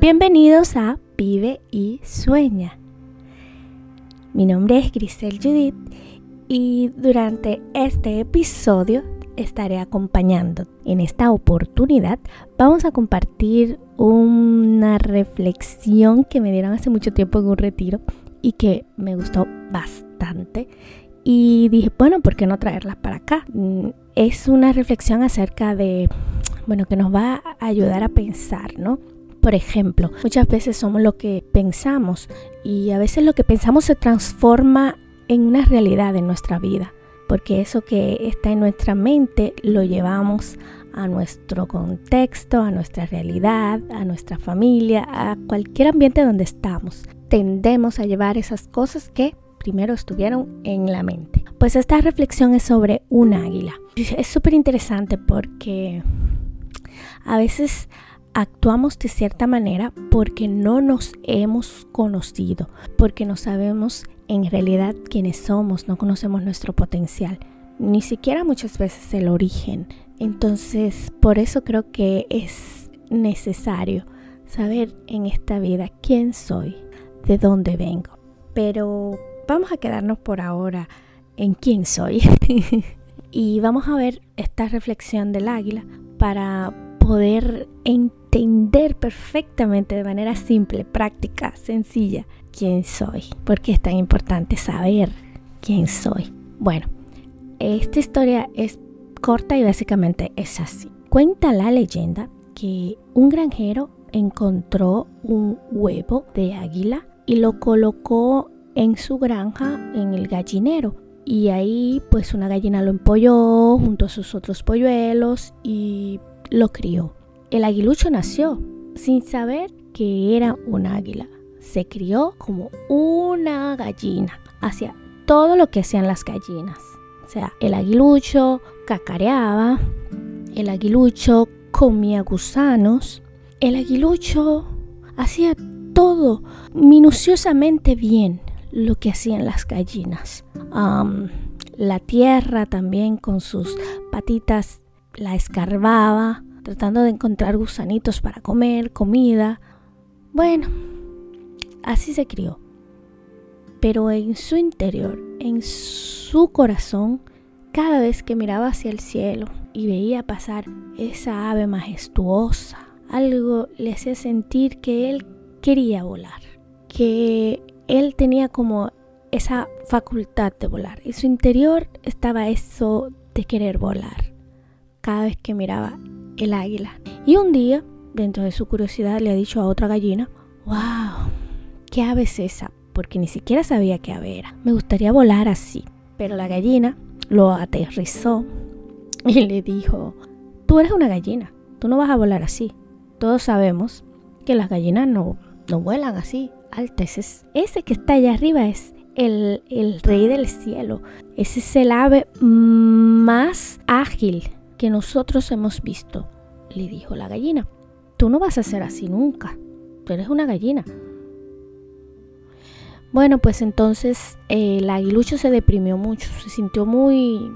Bienvenidos a Vive y Sueña. Mi nombre es Grisel Judith y durante este episodio estaré acompañando. En esta oportunidad vamos a compartir una reflexión que me dieron hace mucho tiempo en un retiro y que me gustó bastante. Y dije, bueno, ¿por qué no traerla para acá? Mm, es una reflexión acerca de, bueno, que nos va a ayudar a pensar, ¿no? Por ejemplo, muchas veces somos lo que pensamos y a veces lo que pensamos se transforma en una realidad en nuestra vida, porque eso que está en nuestra mente lo llevamos a nuestro contexto, a nuestra realidad, a nuestra familia, a cualquier ambiente donde estamos. Tendemos a llevar esas cosas que primero estuvieron en la mente. Pues esta reflexión es sobre un águila. Es súper interesante porque a veces actuamos de cierta manera porque no nos hemos conocido, porque no sabemos en realidad quiénes somos, no conocemos nuestro potencial, ni siquiera muchas veces el origen. Entonces, por eso creo que es necesario saber en esta vida quién soy, de dónde vengo. Pero vamos a quedarnos por ahora en quién soy. y vamos a ver esta reflexión del águila para poder entender perfectamente de manera simple, práctica, sencilla quién soy. Porque es tan importante saber quién soy. Bueno, esta historia es corta y básicamente es así. Cuenta la leyenda que un granjero encontró un huevo de águila y lo colocó en su granja en el gallinero. Y ahí pues una gallina lo empolló junto a sus otros polluelos y lo crió. El aguilucho nació sin saber que era un águila. Se crió como una gallina. Hacía todo lo que hacían las gallinas. O sea, el aguilucho cacareaba, el aguilucho comía gusanos, el aguilucho hacía todo minuciosamente bien lo que hacían las gallinas. la tierra también con sus patitas la escarbaba, tratando de encontrar gusanitos para comer, comida. Bueno, así se crió. Pero en su interior, en su corazón, cada vez que miraba hacia el cielo y veía pasar esa ave majestuosa, algo le hacía sentir que él quería volar, que él tenía como esa facultad de volar. En su interior estaba eso de querer volar cada vez que miraba el águila. Y un día, dentro de su curiosidad, le ha dicho a otra gallina, wow, ¿qué ave es esa? Porque ni siquiera sabía qué ave era. Me gustaría volar así. Pero la gallina lo aterrizó y le dijo, tú eres una gallina, tú no vas a volar así. Todos sabemos que las gallinas no, no vuelan así, altas. Ese, ese que está allá arriba es el, el rey del cielo. Ese es el ave más ágil que nosotros hemos visto, le dijo la gallina. Tú no vas a ser así nunca. Tú eres una gallina. Bueno, pues entonces eh, el aguilucho se deprimió mucho, se sintió muy,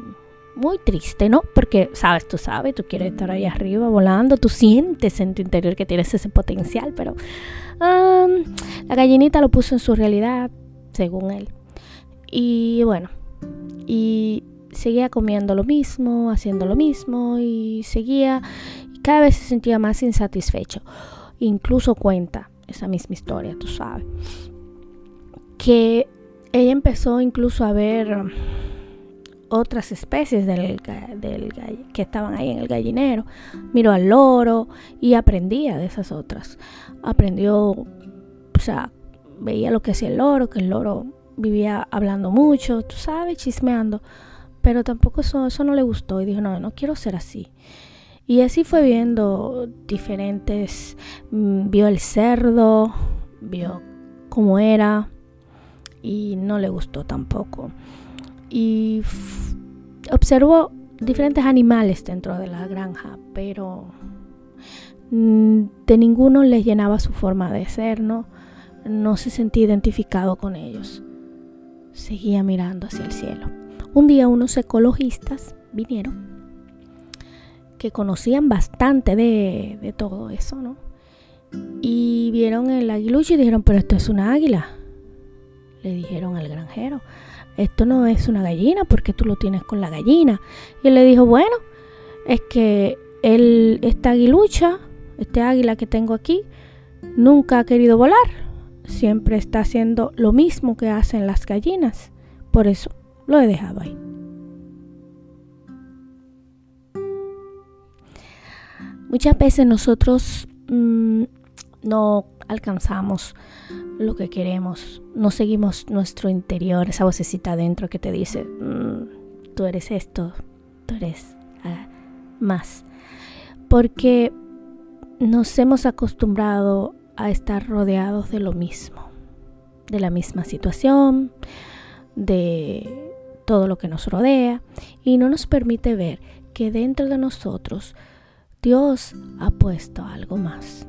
muy triste, ¿no? Porque, sabes, tú sabes, tú quieres estar ahí arriba volando, tú sientes en tu interior que tienes ese potencial, pero la gallinita lo puso en su realidad, según él. Y bueno, y seguía comiendo lo mismo, haciendo lo mismo y seguía y cada vez se sentía más insatisfecho. Incluso cuenta esa misma historia, tú sabes, que ella empezó incluso a ver otras especies del, del, que estaban ahí en el gallinero. Miró al loro y aprendía de esas otras. Aprendió, o sea, veía lo que hacía el loro, que el loro vivía hablando mucho, tú sabes, chismeando pero tampoco eso, eso no le gustó y dijo, no, no quiero ser así. Y así fue viendo diferentes, mm, vio el cerdo, vio cómo era y no le gustó tampoco. Y observó diferentes animales dentro de la granja, pero mm, de ninguno le llenaba su forma de ser, ¿no? No se sentía identificado con ellos. Seguía mirando hacia el cielo. Un día unos ecologistas vinieron que conocían bastante de, de todo eso, ¿no? Y vieron el aguilucho y dijeron, pero esto es una águila. Le dijeron al granjero, esto no es una gallina porque tú lo tienes con la gallina. Y él le dijo, bueno, es que él, esta aguilucha, este águila que tengo aquí, nunca ha querido volar. Siempre está haciendo lo mismo que hacen las gallinas. Por eso lo he dejado ahí. Muchas veces nosotros mm, no alcanzamos lo que queremos, no seguimos nuestro interior, esa vocecita adentro que te dice, mm, tú eres esto, tú eres ah, más. Porque nos hemos acostumbrado a estar rodeados de lo mismo, de la misma situación, de todo lo que nos rodea y no nos permite ver que dentro de nosotros Dios ha puesto algo más.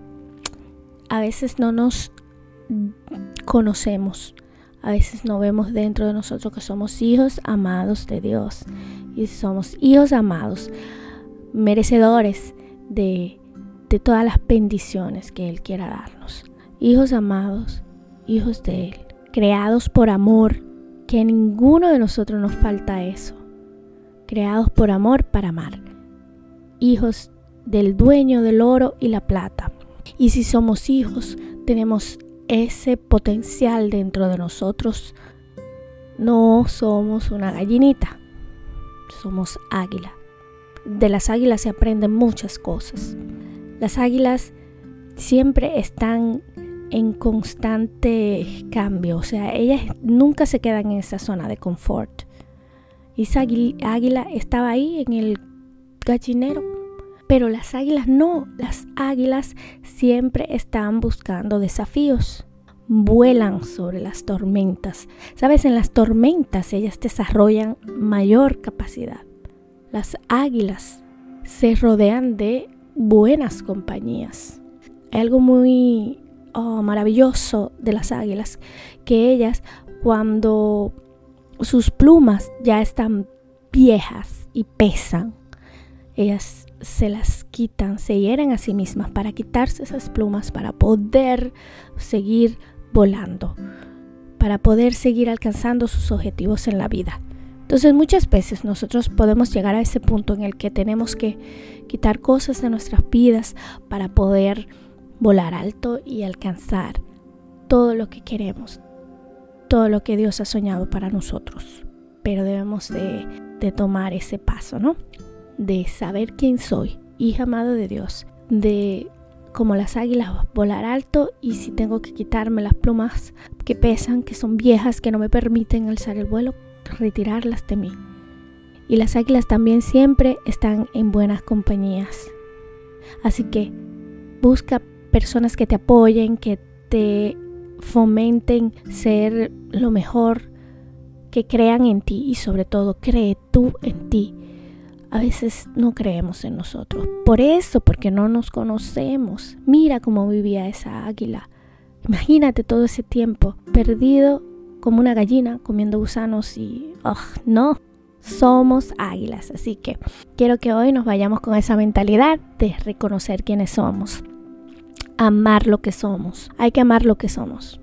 A veces no nos conocemos, a veces no vemos dentro de nosotros que somos hijos amados de Dios y somos hijos amados, merecedores de, de todas las bendiciones que Él quiera darnos. Hijos amados, hijos de Él, creados por amor, que ninguno de nosotros nos falta eso. Creados por amor para amar. Hijos del dueño del oro y la plata. Y si somos hijos, tenemos ese potencial dentro de nosotros. No somos una gallinita, somos águila. De las águilas se aprenden muchas cosas. Las águilas siempre están en constante cambio, o sea, ellas nunca se quedan en esa zona de confort. Y esa águila estaba ahí en el gallinero pero las águilas no, las águilas siempre están buscando desafíos. Vuelan sobre las tormentas. Sabes, en las tormentas ellas desarrollan mayor capacidad. Las águilas se rodean de buenas compañías. Hay algo muy oh, maravilloso de las águilas, que ellas cuando sus plumas ya están viejas y pesan, ellas se las quitan, se hieren a sí mismas para quitarse esas plumas, para poder seguir volando, para poder seguir alcanzando sus objetivos en la vida. Entonces muchas veces nosotros podemos llegar a ese punto en el que tenemos que quitar cosas de nuestras vidas para poder volar alto y alcanzar todo lo que queremos, todo lo que Dios ha soñado para nosotros. Pero debemos de, de tomar ese paso, ¿no? De saber quién soy, hija amada de Dios, de como las águilas volar alto y si tengo que quitarme las plumas que pesan, que son viejas, que no me permiten alzar el vuelo, retirarlas de mí. Y las águilas también siempre están en buenas compañías. Así que busca personas que te apoyen, que te fomenten ser lo mejor, que crean en ti y sobre todo cree tú en ti a veces no creemos en nosotros. Por eso, porque no nos conocemos. Mira cómo vivía esa águila. Imagínate todo ese tiempo perdido como una gallina comiendo gusanos y... Oh, no, somos águilas. Así que quiero que hoy nos vayamos con esa mentalidad de reconocer quiénes somos. Amar lo que somos. Hay que amar lo que somos.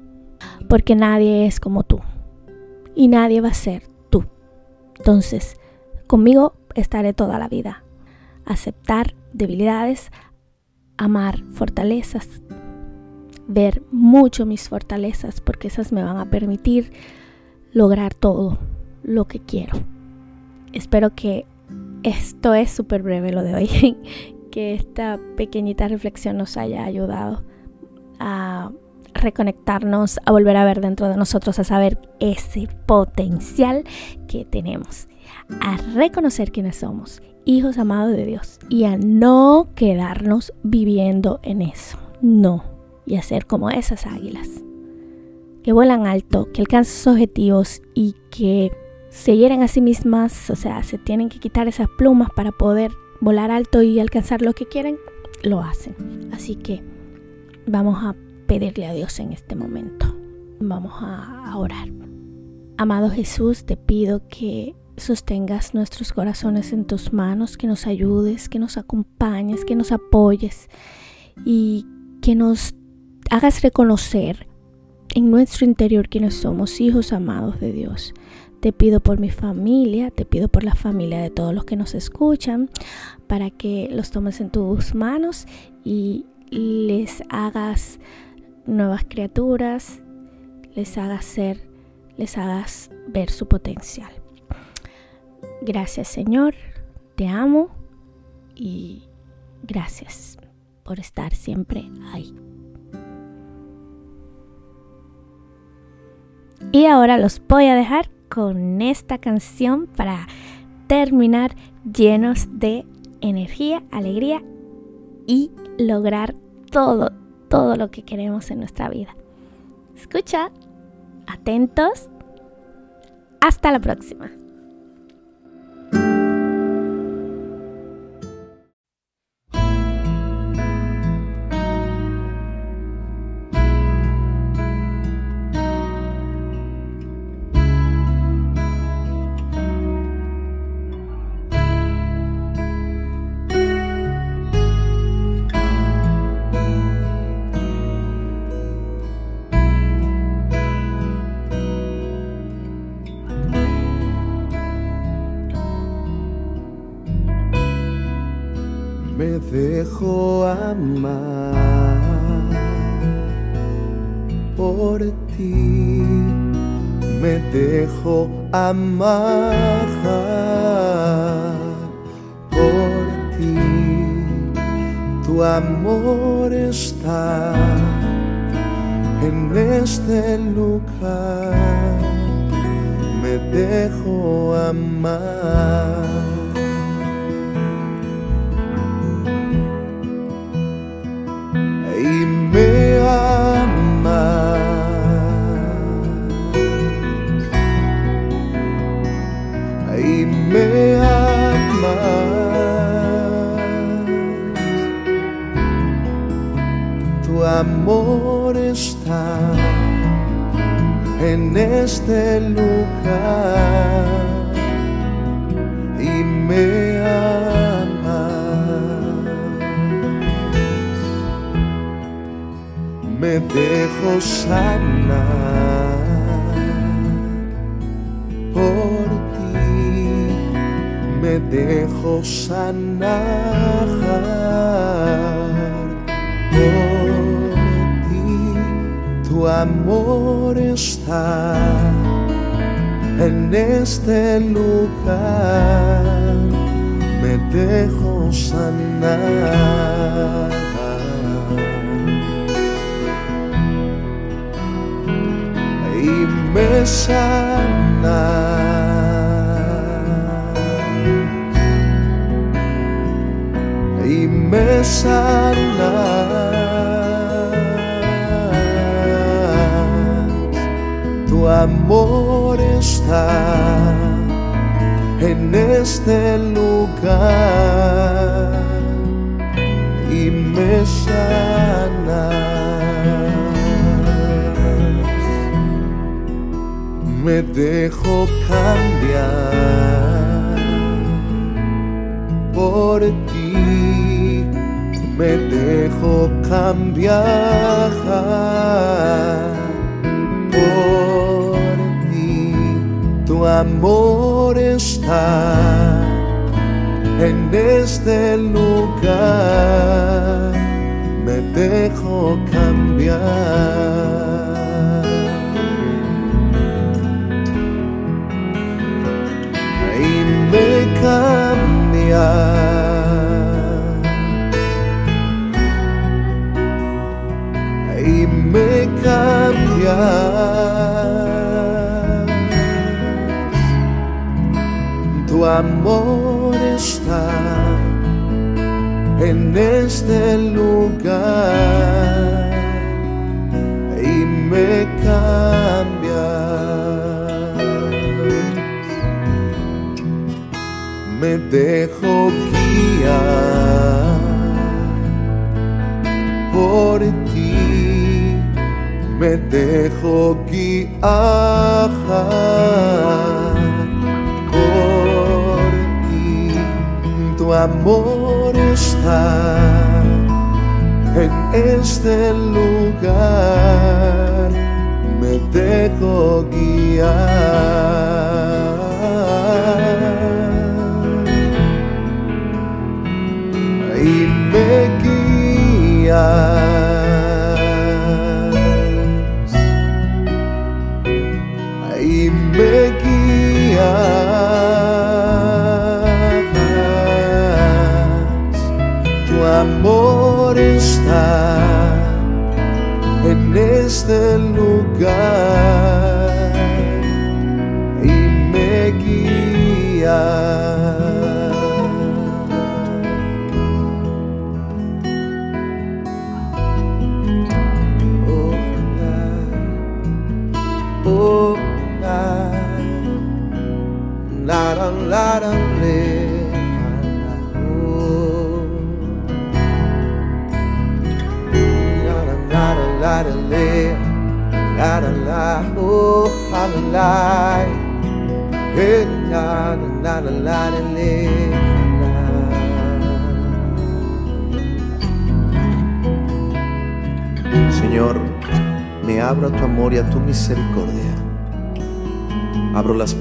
Porque nadie es como tú. Y nadie va a ser tú. Entonces, conmigo estaré toda la vida. Aceptar debilidades, amar fortalezas, ver mucho mis fortalezas porque esas me van a permitir lograr todo lo que quiero. Espero que esto es súper breve lo de hoy, que esta pequeñita reflexión nos haya ayudado a reconectarnos, a volver a ver dentro de nosotros, a saber ese potencial que tenemos a reconocer quiénes somos, hijos amados de Dios, y a no quedarnos viviendo en eso. No, y a ser como esas águilas, que vuelan alto, que alcanzan sus objetivos y que se hieren a sí mismas, o sea, se tienen que quitar esas plumas para poder volar alto y alcanzar lo que quieren, lo hacen. Así que vamos a pedirle a Dios en este momento. Vamos a orar. Amado Jesús, te pido que sostengas nuestros corazones en tus manos, que nos ayudes, que nos acompañes, que nos apoyes y que nos hagas reconocer en nuestro interior quienes somos hijos amados de Dios. Te pido por mi familia, te pido por la familia de todos los que nos escuchan, para que los tomes en tus manos y les hagas nuevas criaturas, les hagas ser, les hagas ver su potencial. Gracias Señor, te amo y gracias por estar siempre ahí. Y ahora los voy a dejar con esta canción para terminar llenos de energía, alegría y lograr todo, todo lo que queremos en nuestra vida. Escucha, atentos, hasta la próxima. Amar por ti, tu amor está en este lugar, me dejo amar. Este lugar y me sana. me dejo cambiar por ti, me dejo cambiar amor está en este lugar, me dejo cambiar. me cambia. Y me cambia. Amor está en este lugar y me cambia. me dejo guiar por ti, me dejo guiar amor está en este lugar, me dejo guiar. Y me guías.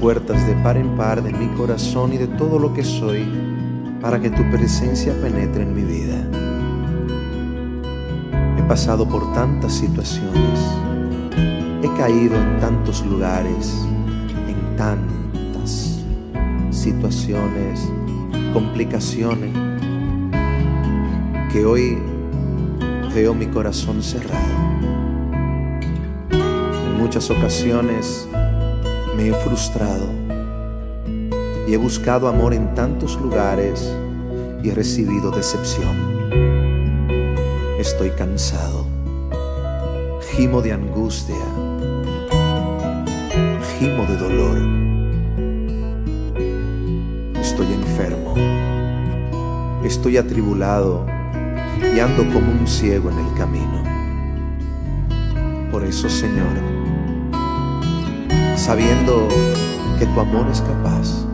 Puertas de par en par de mi corazón y de todo lo que soy para que tu presencia penetre en mi vida. He pasado por tantas situaciones, he caído en tantos lugares, en tantas situaciones, complicaciones, que hoy veo mi corazón cerrado. En muchas ocasiones me he frustrado y he buscado amor en tantos lugares y he recibido decepción. Estoy cansado, gimo de angustia, gimo de dolor. Estoy enfermo, estoy atribulado y ando como un ciego en el camino. Por eso, Señor, sabiendo que tu amor es capaz,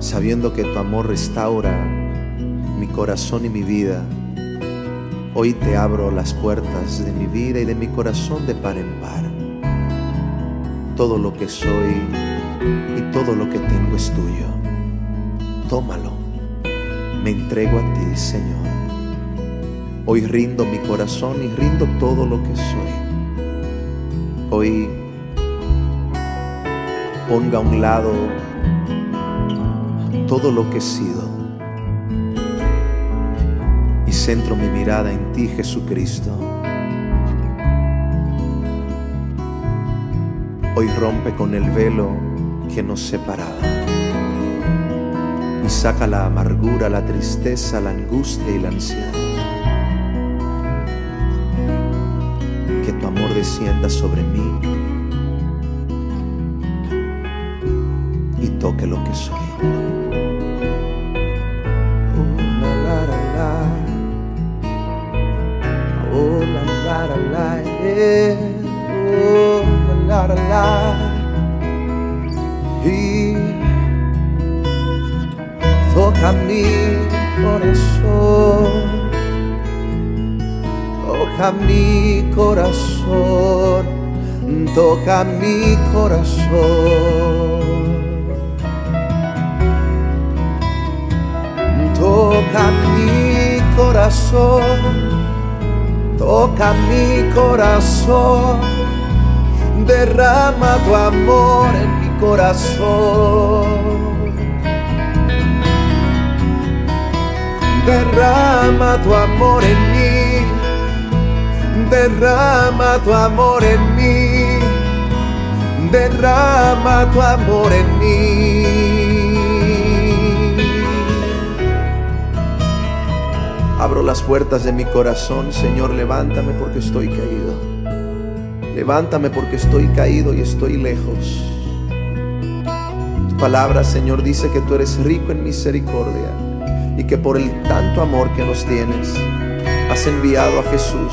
sabiendo que tu amor restaura mi corazón y mi vida, hoy te abro las puertas de mi vida y de mi corazón de par en par. Todo lo que soy y todo lo que tengo es tuyo. Tómalo. Me entrego a ti, Señor. Hoy rindo mi corazón y rindo todo lo que soy. Hoy ponga a un lado todo lo que he sido y centro mi mirada en ti, Jesucristo. Hoy rompe con el velo que nos separaba y saca la amargura, la tristeza, la angustia y la ansiedad. Que tu amor descienda sobre mí toque lo que soy. Oh, la, la, la, la. La, la, yeah. La, la, la. Y toca mi corazón, toca mi corazón, toca mi corazón. Toca mi corazón, toca mi corazón, derrama tu amor en mi corazón. Derrama tu amor en mí, derrama tu amor en mí, derrama tu amor en mí. Abro las puertas de mi corazón, Señor, levántame porque estoy caído. Levántame porque estoy caído y estoy lejos. Tu palabra, Señor, dice que tú eres rico en misericordia y que por el tanto amor que nos tienes, has enviado a Jesús.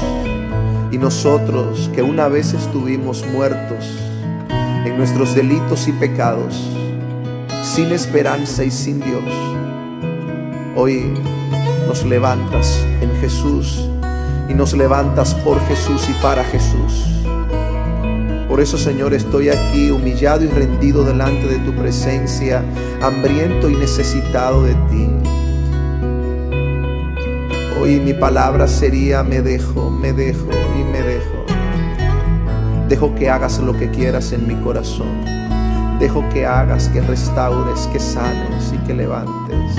Y nosotros que una vez estuvimos muertos en nuestros delitos y pecados, sin esperanza y sin Dios, Hoy nos levantas en Jesús y nos levantas por Jesús y para Jesús. Por eso, Señor, estoy aquí humillado y rendido delante de tu presencia, hambriento y necesitado de ti. Hoy mi palabra sería, me dejo, me dejo y me dejo. Dejo que hagas lo que quieras en mi corazón. Dejo que hagas, que restaures, que sanes y que levantes.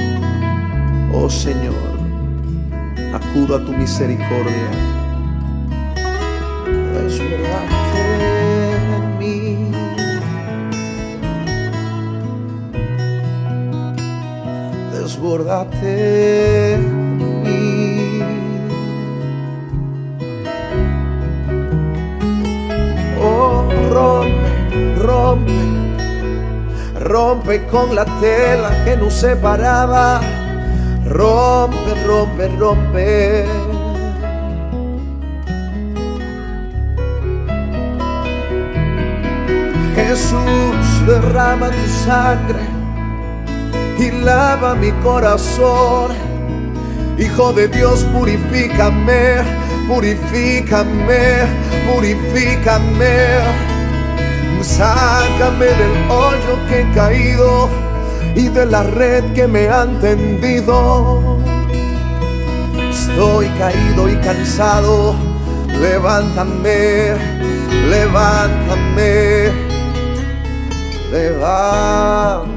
Oh Señor, acudo a tu misericordia. Desbordate en mí. Desbordate en mí. Oh, rompe, rompe, rompe con la tela que nos separaba. Rompe, rompe, rompe. Jesús, derrama tu sangre y lava mi corazón. Hijo de Dios, purifícame, purifícame, purifícame. Sácame del hoyo que he caído y de la red que me han tendido. Estoy caído y cansado. Levántame, levántame, levántame.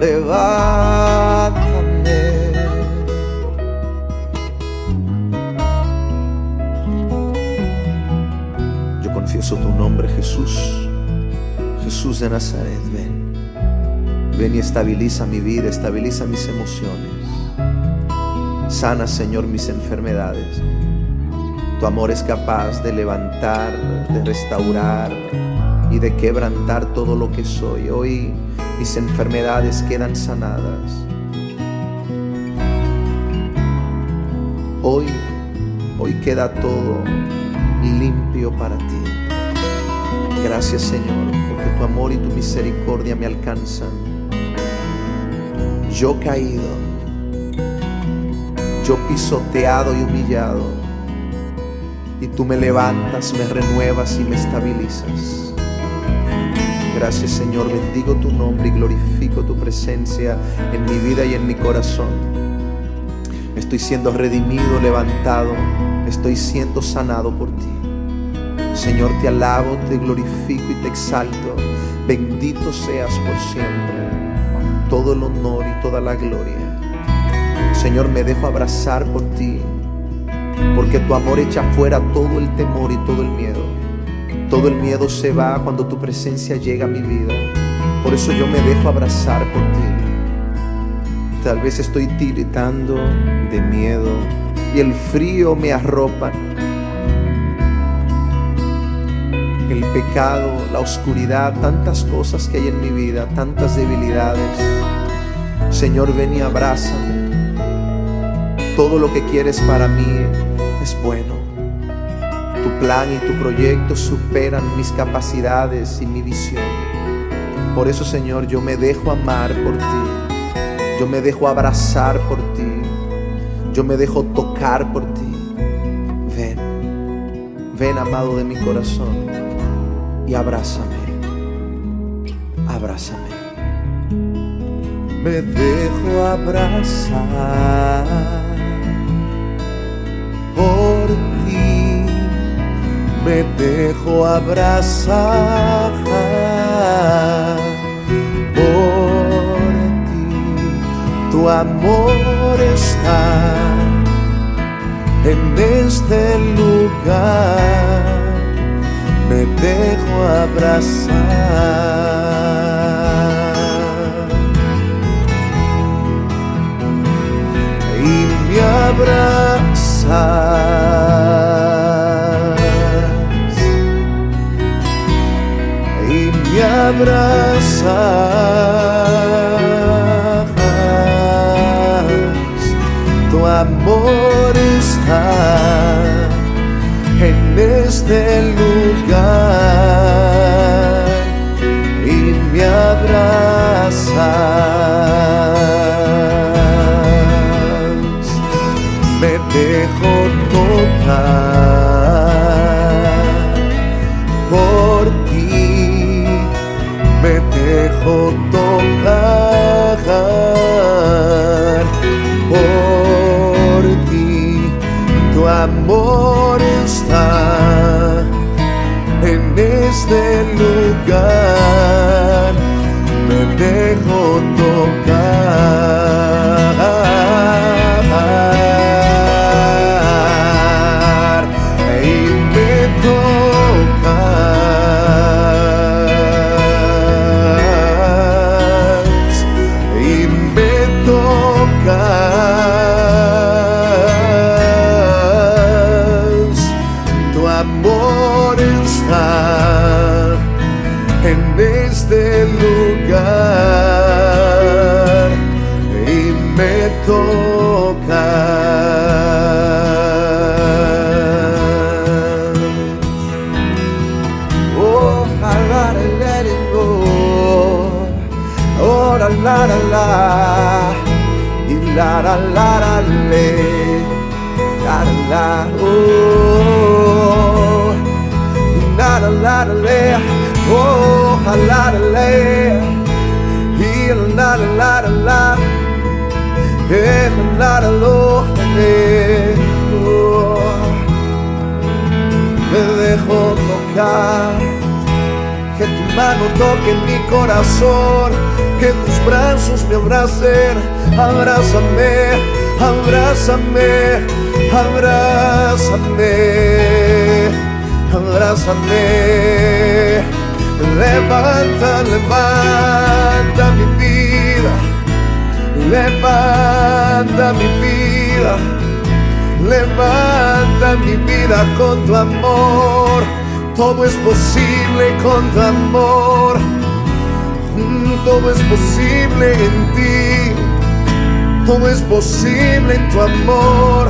Levántame. Confieso tu nombre, Jesús. Jesús de Nazaret, ven. Ven y estabiliza mi vida, estabiliza mis emociones. Sana, Señor, mis enfermedades. Tu amor es capaz de levantar, de restaurar y de quebrantar todo lo que soy. Hoy mis enfermedades quedan sanadas. Hoy, hoy queda todo limpio para ti. Gracias Señor, porque tu amor y tu misericordia me alcanzan. Yo caído, yo pisoteado y humillado, y tú me levantas, me renuevas y me estabilizas. Gracias Señor, bendigo tu nombre y glorifico tu presencia en mi vida y en mi corazón. Estoy siendo redimido, levantado, estoy siendo sanado por ti. Señor, te alabo, te glorifico y te exalto. Bendito seas por siempre. Todo el honor y toda la gloria. Señor, me dejo abrazar por ti, porque tu amor echa fuera todo el temor y todo el miedo. Todo el miedo se va cuando tu presencia llega a mi vida. Por eso yo me dejo abrazar por ti. Tal vez estoy tiritando de miedo y el frío me arropa. El pecado, la oscuridad, tantas cosas que hay en mi vida, tantas debilidades. Señor, ven y abrázame. Todo lo que quieres para mí es bueno. Tu plan y tu proyecto superan mis capacidades y mi visión. Por eso, Señor, yo me dejo amar por ti. Yo me dejo abrazar por ti. Yo me dejo tocar por ti. Ven, ven amado de mi corazón y abrázame. Abrázame. Me dejo abrazar por ti. Me dejo abrazar por ti. Tu amor está en este lugar. Me dejo abrazar. Y me abrazas. Y me abrazas. Tu amor está en este lugar. me dejo tocar. Este lugar y me toca. Oh, I gotta. Oh, la la la la. Y la la la la la la. Y la la la la la. Eh, la la. Oh. Me dejo tocar. Que tu mano toque mi corazón, que tus brazos me abracen, abrázame, abrázame, abrázame, abrázame. Levanta, levanta mi vida, levanta mi vida, levanta mi vida con tu amor. Todo es posible con tu amor. Todo es posible en ti. Todo es posible en tu amor.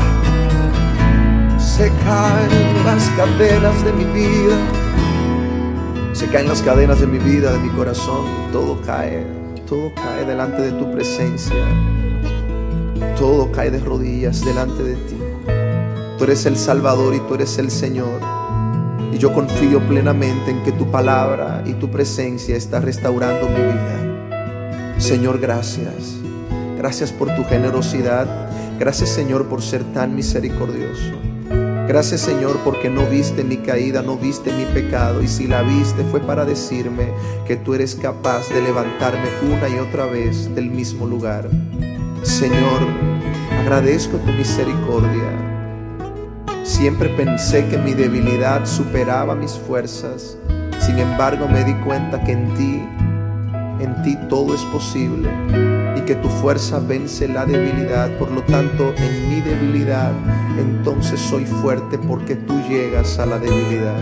Se caen las cadenas de mi vida. Se caen las cadenas de mi vida, de mi corazón. Todo cae. Todo cae delante de tu presencia. Todo cae de rodillas delante de ti. Tú eres el Salvador y tú eres el Señor. Y yo confío plenamente en que tu palabra y tu presencia está restaurando mi vida. Señor, gracias. Gracias por tu generosidad. Gracias, Señor, por ser tan misericordioso. Gracias, Señor, porque no viste mi caída, no viste mi pecado. Y si la viste fue para decirme que tú eres capaz de levantarme una y otra vez del mismo lugar. Señor, agradezco tu misericordia. Siempre pensé que mi debilidad superaba mis fuerzas. Sin embargo, me di cuenta que en ti, en ti todo es posible y que tu fuerza vence la debilidad. Por lo tanto, en mi debilidad, entonces soy fuerte porque tú llegas a la debilidad.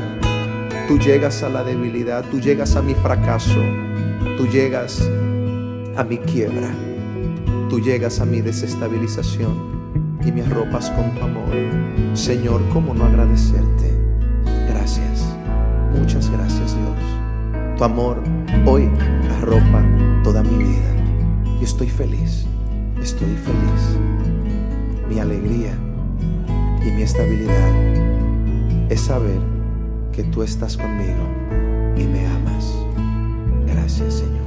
Tú llegas a la debilidad, tú llegas a mi fracaso, tú llegas a mi quiebra, tú llegas a mi desestabilización y me arropas con tu amor. Señor, ¿cómo no agradecerte? Gracias, muchas gracias Dios. Tu amor hoy arropa toda mi vida. Estoy feliz, estoy feliz. Mi alegría y mi estabilidad es saber que tú estás conmigo y me amas. Gracias Señor.